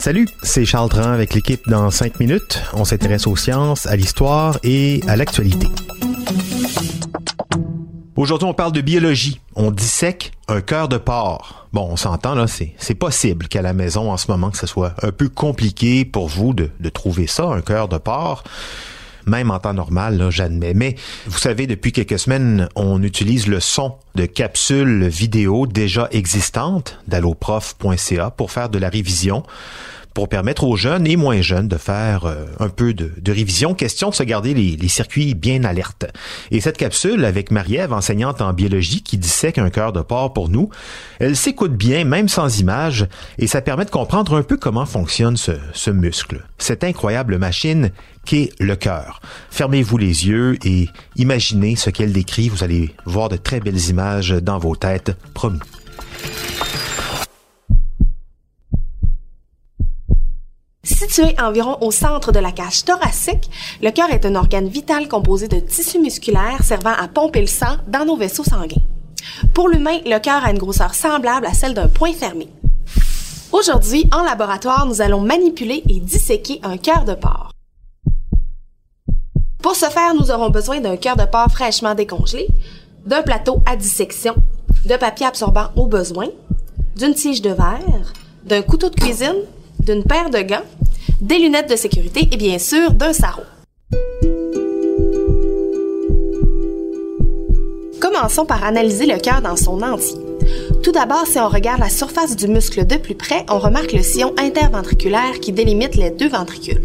Salut, c'est Charles Tran avec l'équipe dans 5 minutes. On s'intéresse aux sciences, à l'histoire et à l'actualité. Aujourd'hui, on parle de biologie. On dissèque un cœur de porc. Bon, on s'entend là, c'est, c'est possible qu'à la maison en ce moment que ce soit un peu compliqué pour vous de, de trouver ça, un cœur de porc même en temps normal, j'admets. Mais vous savez, depuis quelques semaines, on utilise le son de capsules vidéo déjà existantes d'alloprof.ca pour faire de la révision pour permettre aux jeunes et moins jeunes de faire euh, un peu de, révision. Question de se garder les, circuits bien alertes. Et cette capsule, avec Marie-Ève, enseignante en biologie, qui dissèque un cœur de porc pour nous, elle s'écoute bien, même sans image, et ça permet de comprendre un peu comment fonctionne ce, ce muscle. Cette incroyable machine qu'est le cœur. Fermez-vous les yeux et imaginez ce qu'elle décrit. Vous allez voir de très belles images dans vos têtes, promis. Situé environ au centre de la cage thoracique, le cœur est un organe vital composé de tissus musculaires servant à pomper le sang dans nos vaisseaux sanguins. Pour l'humain, le cœur a une grosseur semblable à celle d'un point fermé. Aujourd'hui, en laboratoire, nous allons manipuler et disséquer un cœur de porc. Pour ce faire, nous aurons besoin d'un cœur de porc fraîchement décongelé, d'un plateau à dissection, de papier absorbant au besoin, d'une tige de verre, d'un couteau de cuisine, d'une paire de gants, des lunettes de sécurité et bien sûr d'un sarrau. Commençons par analyser le cœur dans son entier. Tout d'abord, si on regarde la surface du muscle de plus près, on remarque le sillon interventriculaire qui délimite les deux ventricules.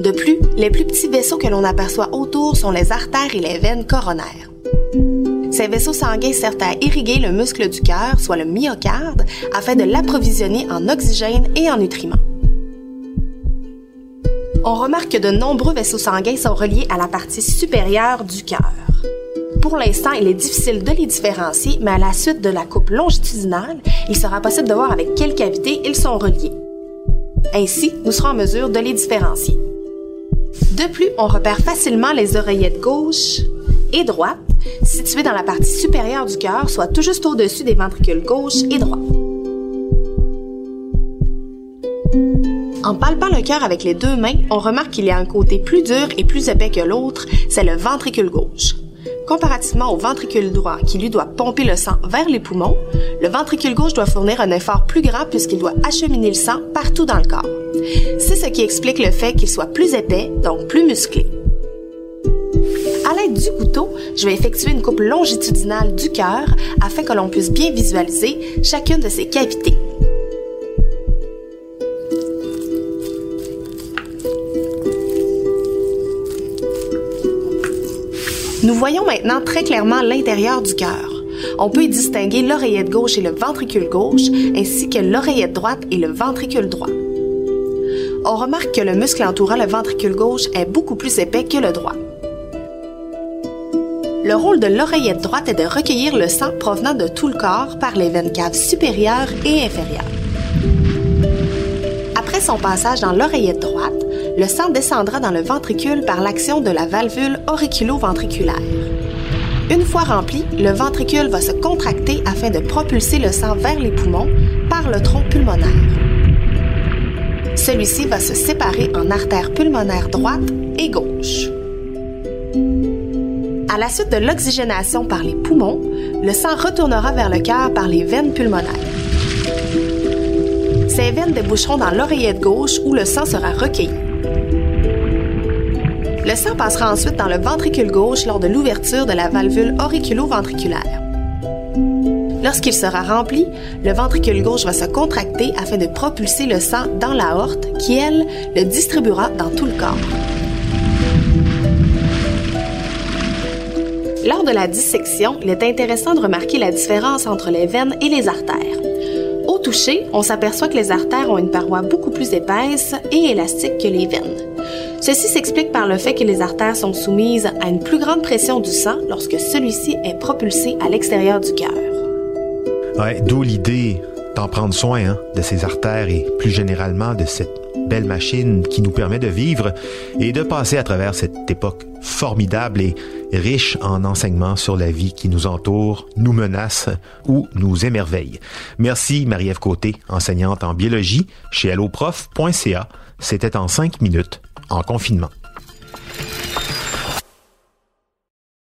De plus, les plus petits vaisseaux que l'on aperçoit autour sont les artères et les veines coronaires. Ces vaisseaux sanguins servent à irriguer le muscle du cœur, soit le myocarde, afin de l'approvisionner en oxygène et en nutriments on remarque que de nombreux vaisseaux sanguins sont reliés à la partie supérieure du cœur. Pour l'instant, il est difficile de les différencier, mais à la suite de la coupe longitudinale, il sera possible de voir avec quelle cavité ils sont reliés. Ainsi, nous serons en mesure de les différencier. De plus, on repère facilement les oreillettes gauche et droite, situées dans la partie supérieure du cœur, soit tout juste au-dessus des ventricules gauche et droite. En palpant le cœur avec les deux mains, on remarque qu'il y a un côté plus dur et plus épais que l'autre, c'est le ventricule gauche. Comparativement au ventricule droit qui lui doit pomper le sang vers les poumons, le ventricule gauche doit fournir un effort plus grand puisqu'il doit acheminer le sang partout dans le corps. C'est ce qui explique le fait qu'il soit plus épais, donc plus musclé. À l'aide du couteau, je vais effectuer une coupe longitudinale du cœur afin que l'on puisse bien visualiser chacune de ses cavités. Nous voyons maintenant très clairement l'intérieur du cœur. On peut y distinguer l'oreillette gauche et le ventricule gauche, ainsi que l'oreillette droite et le ventricule droit. On remarque que le muscle entourant le ventricule gauche est beaucoup plus épais que le droit. Le rôle de l'oreillette droite est de recueillir le sang provenant de tout le corps par les veines caves supérieures et inférieures. Après son passage dans l'oreillette droite, le sang descendra dans le ventricule par l'action de la valvule auriculo-ventriculaire. Une fois rempli, le ventricule va se contracter afin de propulser le sang vers les poumons par le tronc pulmonaire. Celui-ci va se séparer en artères pulmonaires droite et gauche. À la suite de l'oxygénation par les poumons, le sang retournera vers le cœur par les veines pulmonaires. Ces veines déboucheront dans l'oreillette gauche où le sang sera recueilli. Le sang passera ensuite dans le ventricule gauche lors de l'ouverture de la valvule auriculo-ventriculaire. Lorsqu'il sera rempli, le ventricule gauche va se contracter afin de propulser le sang dans l'aorte qui, elle, le distribuera dans tout le corps. Lors de la dissection, il est intéressant de remarquer la différence entre les veines et les artères. Au toucher, on s'aperçoit que les artères ont une paroi beaucoup plus épaisse et élastique que les veines. Ceci s'explique par le fait que les artères sont soumises à une plus grande pression du sang lorsque celui-ci est propulsé à l'extérieur du cœur. D'où l'idée d'en prendre soin hein, de ces artères et plus généralement de cette belle machine qui nous permet de vivre et de passer à travers cette époque formidable et riche en enseignements sur la vie qui nous entoure, nous menace ou nous émerveille. Merci Marie-Ève Côté, enseignante en biologie chez alloprof.ca. C'était en cinq minutes en confinement.